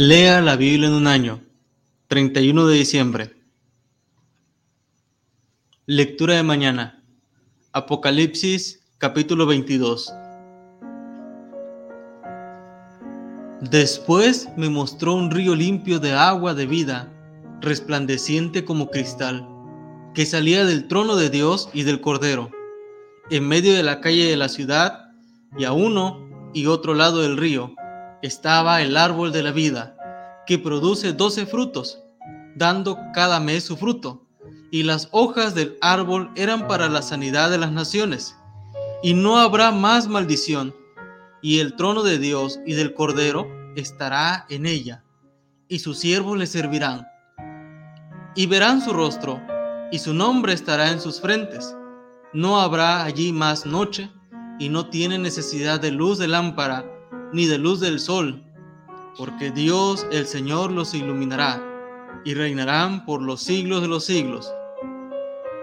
Lea la Biblia en un año. 31 de diciembre. Lectura de mañana. Apocalipsis capítulo 22. Después me mostró un río limpio de agua de vida, resplandeciente como cristal, que salía del trono de Dios y del Cordero, en medio de la calle de la ciudad, y a uno y otro lado del río estaba el árbol de la vida, que produce doce frutos, dando cada mes su fruto, y las hojas del árbol eran para la sanidad de las naciones, y no habrá más maldición, y el trono de Dios y del Cordero estará en ella, y sus siervos le servirán, y verán su rostro, y su nombre estará en sus frentes. No habrá allí más noche, y no tiene necesidad de luz de lámpara, ni de luz del sol, porque Dios el Señor los iluminará y reinarán por los siglos de los siglos.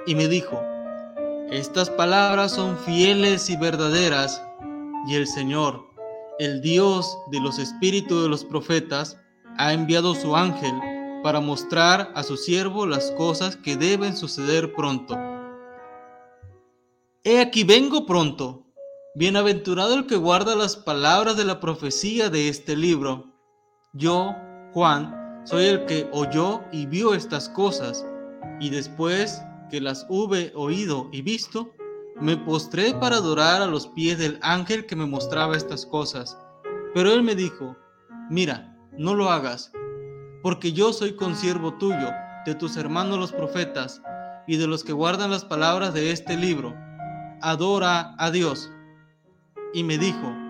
Y me dijo, estas palabras son fieles y verdaderas, y el Señor, el Dios de los espíritus de los profetas, ha enviado su ángel para mostrar a su siervo las cosas que deben suceder pronto. He aquí vengo pronto. Bienaventurado el que guarda las palabras de la profecía de este libro. Yo, Juan, soy el que oyó y vio estas cosas, y después que las hube oído y visto, me postré para adorar a los pies del ángel que me mostraba estas cosas. Pero él me dijo, mira, no lo hagas, porque yo soy consiervo tuyo, de tus hermanos los profetas, y de los que guardan las palabras de este libro. Adora a Dios y me dijo,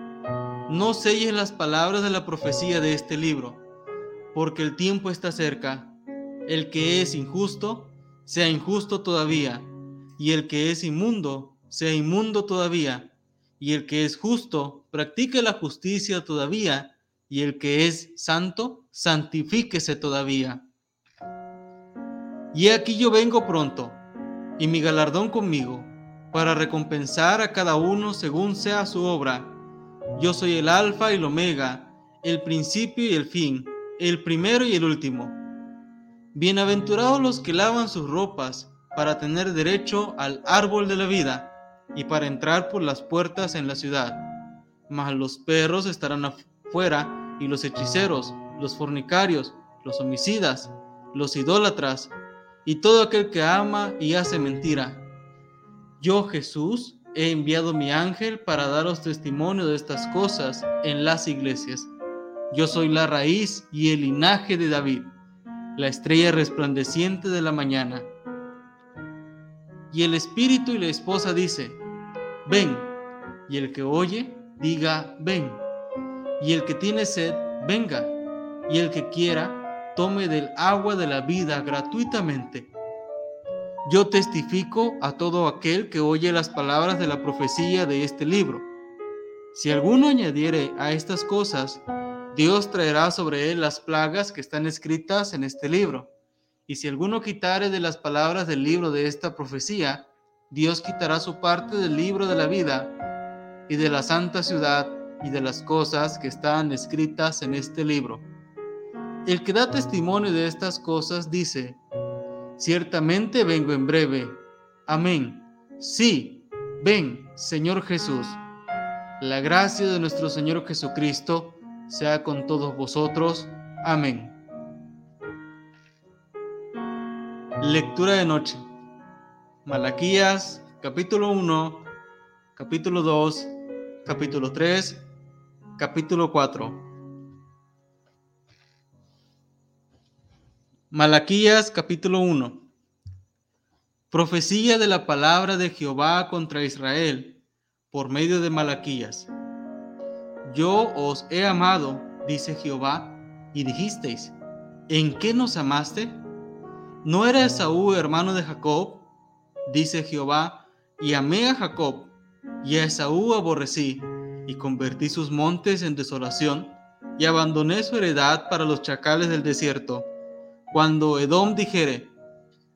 no selles las palabras de la profecía de este libro, porque el tiempo está cerca. El que es injusto, sea injusto todavía, y el que es inmundo, sea inmundo todavía, y el que es justo, practique la justicia todavía, y el que es santo, santifíquese todavía. Y aquí yo vengo pronto, y mi galardón conmigo para recompensar a cada uno según sea su obra. Yo soy el alfa y el omega, el principio y el fin, el primero y el último. Bienaventurados los que lavan sus ropas para tener derecho al árbol de la vida y para entrar por las puertas en la ciudad. Mas los perros estarán afuera y los hechiceros, los fornicarios, los homicidas, los idólatras y todo aquel que ama y hace mentira yo, Jesús, he enviado mi ángel para daros testimonio de estas cosas en las iglesias. Yo soy la raíz y el linaje de David, la estrella resplandeciente de la mañana. Y el espíritu y la esposa dice, ven, y el que oye, diga, ven, y el que tiene sed, venga, y el que quiera, tome del agua de la vida gratuitamente. Yo testifico a todo aquel que oye las palabras de la profecía de este libro. Si alguno añadiere a estas cosas, Dios traerá sobre él las plagas que están escritas en este libro. Y si alguno quitare de las palabras del libro de esta profecía, Dios quitará su parte del libro de la vida y de la santa ciudad y de las cosas que están escritas en este libro. El que da testimonio de estas cosas dice, Ciertamente vengo en breve. Amén. Sí, ven, Señor Jesús. La gracia de nuestro Señor Jesucristo sea con todos vosotros. Amén. Lectura de noche. Malaquías, capítulo 1, capítulo 2, capítulo 3, capítulo 4. Malaquías capítulo 1 Profecía de la palabra de Jehová contra Israel por medio de Malaquías. Yo os he amado, dice Jehová, y dijisteis, ¿en qué nos amaste? ¿No era Esaú hermano de Jacob? Dice Jehová, y amé a Jacob, y a Esaú aborrecí, y convertí sus montes en desolación, y abandoné su heredad para los chacales del desierto cuando Edom dijere,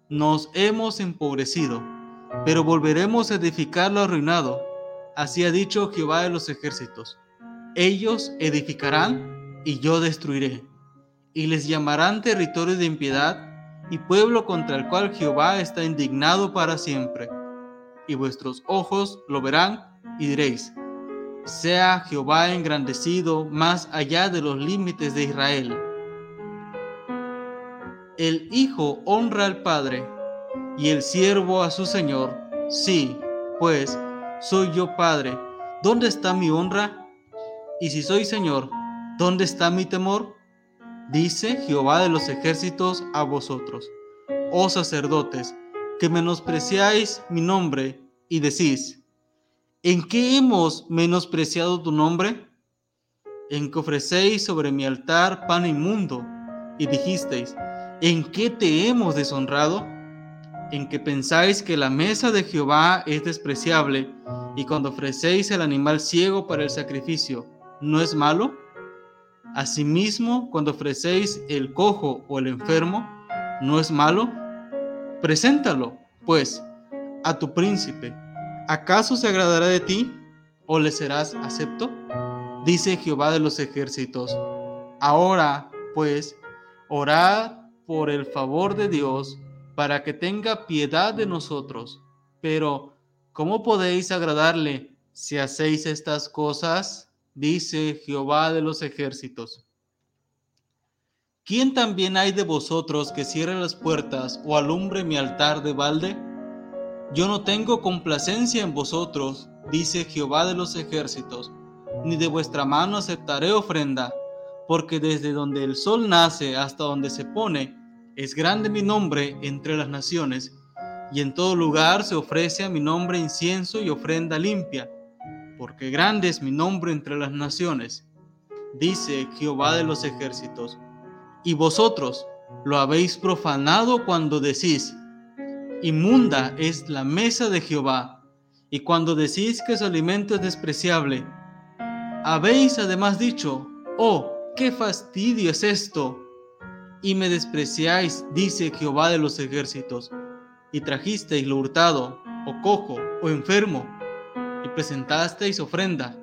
nos hemos empobrecido, pero volveremos a edificar lo arruinado. Así ha dicho Jehová de los ejércitos. Ellos edificarán y yo destruiré. y les llamarán territorio de impiedad y pueblo contra el cual Jehová está indignado para siempre. Y vuestros ojos lo verán y diréis, sea Jehová engrandecido más allá de los límites de Israel. El Hijo honra al Padre y el siervo a su Señor. Sí, pues soy yo Padre. ¿Dónde está mi honra? Y si soy Señor, ¿dónde está mi temor? Dice Jehová de los ejércitos a vosotros, oh sacerdotes, que menospreciáis mi nombre y decís, ¿en qué hemos menospreciado tu nombre? En que ofrecéis sobre mi altar pan inmundo y dijisteis, ¿en qué te hemos deshonrado? En que pensáis que la mesa de Jehová es despreciable y cuando ofrecéis el animal ciego para el sacrificio, ¿no es malo? Asimismo, cuando ofrecéis el cojo o el enfermo, ¿no es malo? Preséntalo, pues, a tu príncipe. ¿Acaso se agradará de ti o le serás acepto? Dice Jehová de los ejércitos. Ahora, pues, orad por el favor de Dios para que tenga piedad de nosotros. Pero, ¿cómo podéis agradarle si hacéis estas cosas? Dice Jehová de los ejércitos. ¿Quién también hay de vosotros que cierre las puertas o alumbre mi altar de balde? Yo no tengo complacencia en vosotros, dice Jehová de los ejércitos, ni de vuestra mano aceptaré ofrenda, porque desde donde el sol nace hasta donde se pone, es grande mi nombre entre las naciones, y en todo lugar se ofrece a mi nombre incienso y ofrenda limpia, porque grande es mi nombre entre las naciones, dice Jehová de los ejércitos. Y vosotros lo habéis profanado cuando decís, inmunda es la mesa de Jehová, y cuando decís que su alimento es despreciable. Habéis además dicho, oh, qué fastidio es esto y me despreciáis, dice Jehová de los ejércitos, y trajisteis lo hurtado, o cojo, o enfermo, y presentasteis ofrenda.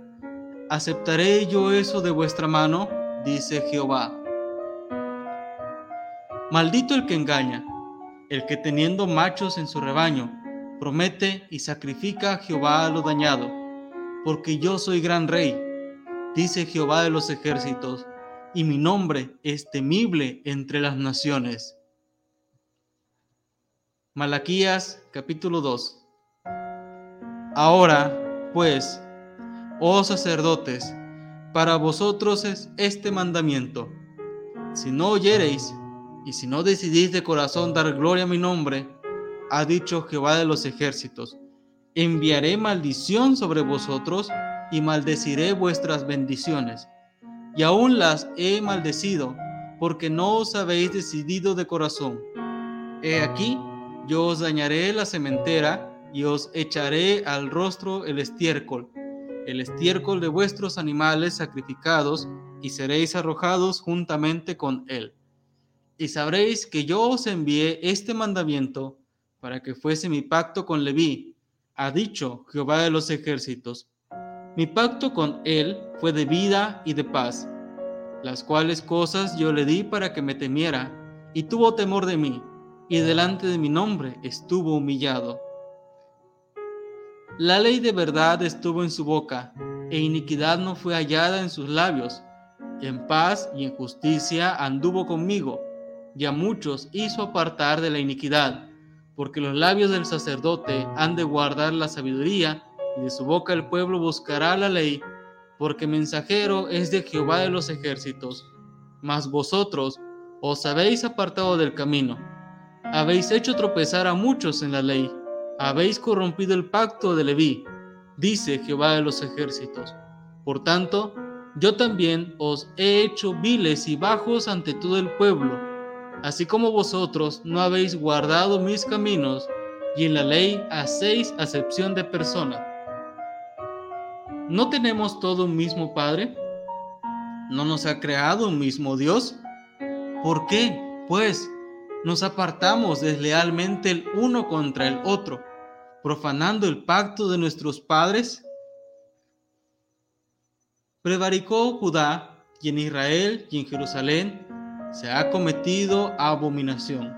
¿Aceptaré yo eso de vuestra mano? dice Jehová. Maldito el que engaña, el que teniendo machos en su rebaño, promete y sacrifica a Jehová a lo dañado, porque yo soy gran rey, dice Jehová de los ejércitos y mi nombre es temible entre las naciones. Malaquías capítulo 2 Ahora, pues, oh sacerdotes, para vosotros es este mandamiento. Si no oyereis y si no decidís de corazón dar gloria a mi nombre, ha dicho Jehová de los ejércitos, enviaré maldición sobre vosotros y maldeciré vuestras bendiciones y aún las he maldecido, porque no os habéis decidido de corazón. He aquí, yo os dañaré la cementera y os echaré al rostro el estiércol, el estiércol de vuestros animales sacrificados, y seréis arrojados juntamente con él. Y sabréis que yo os envié este mandamiento para que fuese mi pacto con Leví, ha dicho Jehová de los ejércitos mi pacto con él fue de vida y de paz, las cuales cosas yo le di para que me temiera, y tuvo temor de mí, y delante de mi nombre estuvo humillado. La ley de verdad estuvo en su boca, e iniquidad no fue hallada en sus labios. En paz y en justicia anduvo conmigo, y a muchos hizo apartar de la iniquidad, porque los labios del sacerdote han de guardar la sabiduría, y de su boca el pueblo buscará la ley, porque mensajero es de Jehová de los ejércitos. Mas vosotros os habéis apartado del camino, habéis hecho tropezar a muchos en la ley, habéis corrompido el pacto de Leví, dice Jehová de los ejércitos. Por tanto, yo también os he hecho viles y bajos ante todo el pueblo, así como vosotros no habéis guardado mis caminos, y en la ley hacéis acepción de persona. ¿No tenemos todo un mismo Padre? ¿No nos ha creado un mismo Dios? ¿Por qué, pues, nos apartamos deslealmente el uno contra el otro, profanando el pacto de nuestros padres? Prevaricó Judá y en Israel y en Jerusalén se ha cometido abominación,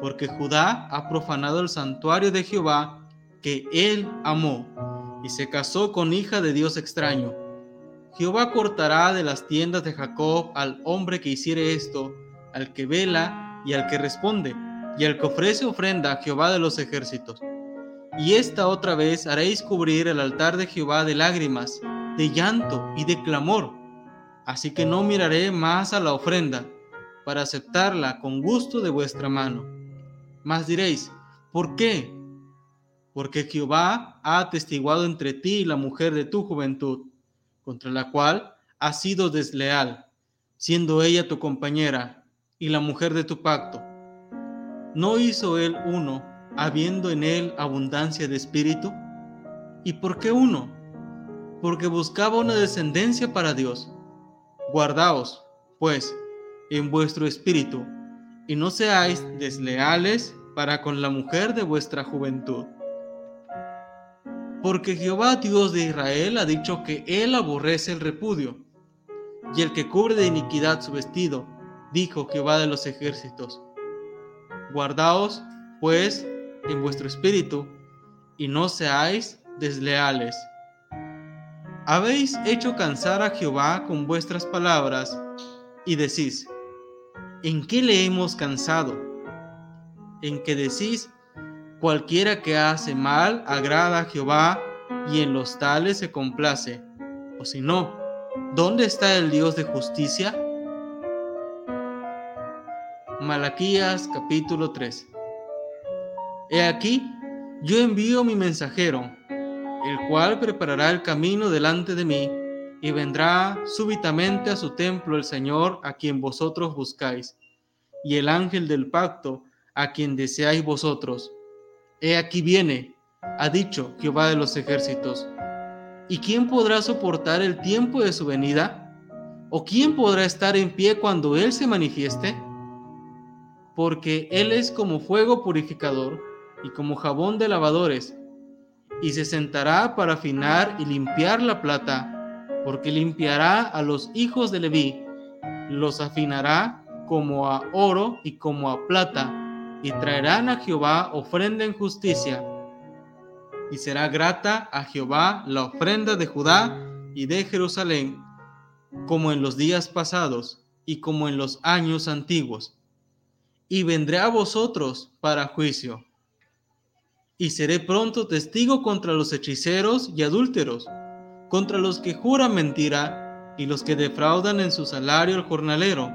porque Judá ha profanado el santuario de Jehová que él amó, y se casó con hija de Dios extraño. Jehová cortará de las tiendas de Jacob al hombre que hiciere esto, al que vela y al que responde, y al que ofrece ofrenda a Jehová de los ejércitos. Y esta otra vez haréis cubrir el altar de Jehová de lágrimas, de llanto y de clamor. Así que no miraré más a la ofrenda, para aceptarla con gusto de vuestra mano. Mas diréis, ¿por qué? Porque Jehová ha atestiguado entre ti y la mujer de tu juventud, contra la cual has sido desleal, siendo ella tu compañera y la mujer de tu pacto. ¿No hizo él uno, habiendo en él abundancia de espíritu? ¿Y por qué uno? Porque buscaba una descendencia para Dios. Guardaos, pues, en vuestro espíritu, y no seáis desleales para con la mujer de vuestra juventud. Porque Jehová Dios de Israel ha dicho que él aborrece el repudio, y el que cubre de iniquidad su vestido, dijo Jehová de los ejércitos. Guardaos, pues, en vuestro espíritu, y no seáis desleales. Habéis hecho cansar a Jehová con vuestras palabras, y decís, ¿En qué le hemos cansado? En que decís, cualquiera que hace mal agrada a Jehová y en los tales se complace. O si no, ¿dónde está el Dios de justicia? Malaquías capítulo 3 He aquí, yo envío mi mensajero, el cual preparará el camino delante de mí y vendrá súbitamente a su templo el Señor a quien vosotros buscáis, y el ángel del pacto a quien deseáis vosotros. He aquí viene, ha dicho Jehová de los ejércitos. ¿Y quién podrá soportar el tiempo de su venida? ¿O quién podrá estar en pie cuando Él se manifieste? Porque Él es como fuego purificador y como jabón de lavadores, y se sentará para afinar y limpiar la plata porque limpiará a los hijos de Leví, los afinará como a oro y como a plata, y traerán a Jehová ofrenda en justicia. Y será grata a Jehová la ofrenda de Judá y de Jerusalén, como en los días pasados y como en los años antiguos. Y vendré a vosotros para juicio. Y seré pronto testigo contra los hechiceros y adúlteros contra los que juran mentira y los que defraudan en su salario al jornalero,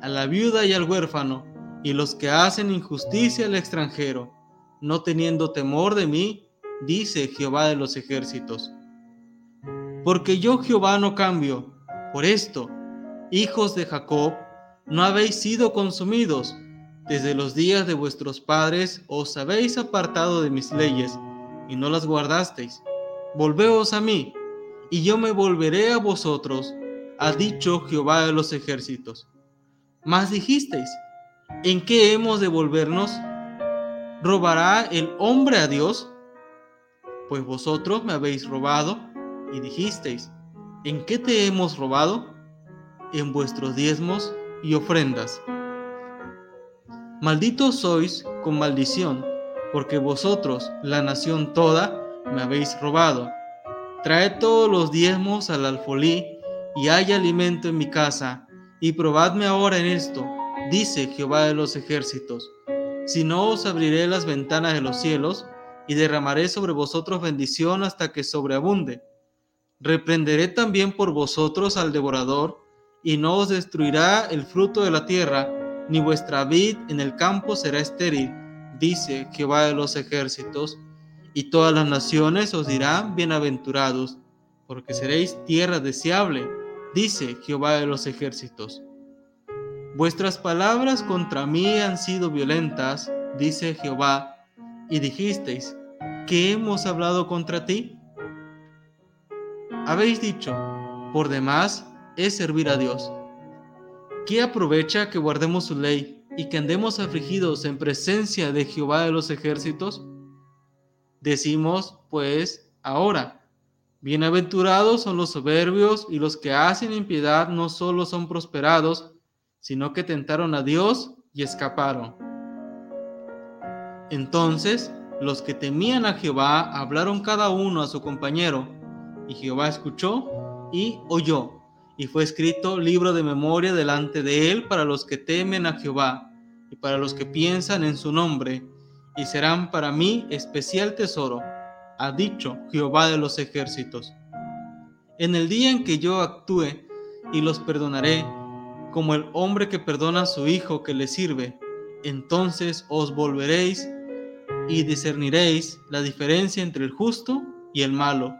a la viuda y al huérfano, y los que hacen injusticia al extranjero, no teniendo temor de mí, dice Jehová de los ejércitos. Porque yo Jehová no cambio, por esto, hijos de Jacob, no habéis sido consumidos, desde los días de vuestros padres os habéis apartado de mis leyes, y no las guardasteis. Volveos a mí, y yo me volveré a vosotros, ha dicho Jehová de los ejércitos. Mas dijisteis, ¿en qué hemos de volvernos? ¿Robará el hombre a Dios? Pues vosotros me habéis robado y dijisteis, ¿en qué te hemos robado? En vuestros diezmos y ofrendas. Malditos sois con maldición, porque vosotros, la nación toda, me habéis robado Traed todos los diezmos al alfolí, y haya alimento en mi casa, y probadme ahora en esto, dice Jehová de los ejércitos. Si no os abriré las ventanas de los cielos, y derramaré sobre vosotros bendición hasta que sobreabunde. Reprenderé también por vosotros al devorador, y no os destruirá el fruto de la tierra, ni vuestra vid en el campo será estéril, dice Jehová de los ejércitos y todas las naciones os dirán bienaventurados, porque seréis tierra deseable, dice Jehová de los ejércitos. Vuestras palabras contra mí han sido violentas, dice Jehová, y dijisteis, ¿qué hemos hablado contra ti? Habéis dicho, por demás es servir a Dios. ¿Qué aprovecha que guardemos su ley y que andemos afligidos en presencia de Jehová de los ejércitos? Decimos, pues, ahora, bienaventurados son los soberbios y los que hacen impiedad no solo son prosperados, sino que tentaron a Dios y escaparon. Entonces los que temían a Jehová hablaron cada uno a su compañero, y Jehová escuchó y oyó, y fue escrito libro de memoria delante de él para los que temen a Jehová y para los que piensan en su nombre, y serán para mí especial tesoro, ha dicho Jehová de los ejércitos. En el día en que yo actúe y los perdonaré, como el hombre que perdona a su hijo que le sirve, entonces os volveréis y discerniréis la diferencia entre el justo y el malo,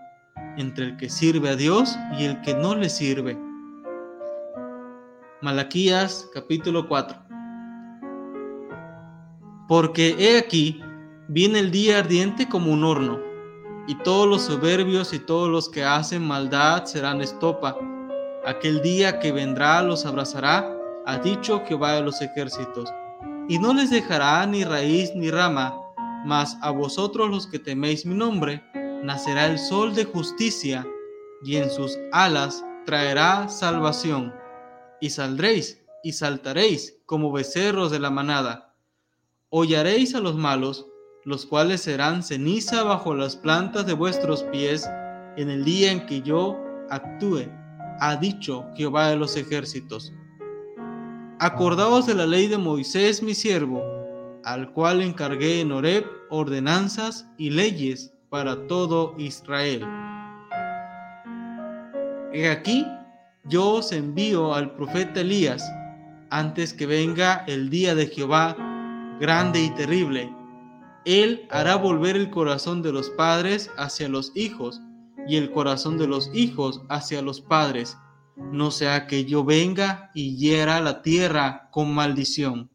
entre el que sirve a Dios y el que no le sirve. Malaquías capítulo 4 Porque he aquí, viene el día ardiente como un horno, y todos los soberbios y todos los que hacen maldad serán estopa. Aquel día que vendrá los abrazará, ha dicho Jehová de los ejércitos, y no les dejará ni raíz ni rama, mas a vosotros los que teméis mi nombre, nacerá el sol de justicia, y en sus alas traerá salvación. Y saldréis y saltaréis como becerros de la manada. Hollaréis a los malos, los cuales serán ceniza bajo las plantas de vuestros pies en el día en que yo actúe, ha dicho Jehová de los ejércitos. Acordaos de la ley de Moisés mi siervo, al cual encargué en Horeb ordenanzas y leyes para todo Israel. He aquí, yo os envío al profeta Elías antes que venga el día de Jehová grande y terrible. Él hará volver el corazón de los padres hacia los hijos y el corazón de los hijos hacia los padres, no sea que yo venga y hiera la tierra con maldición.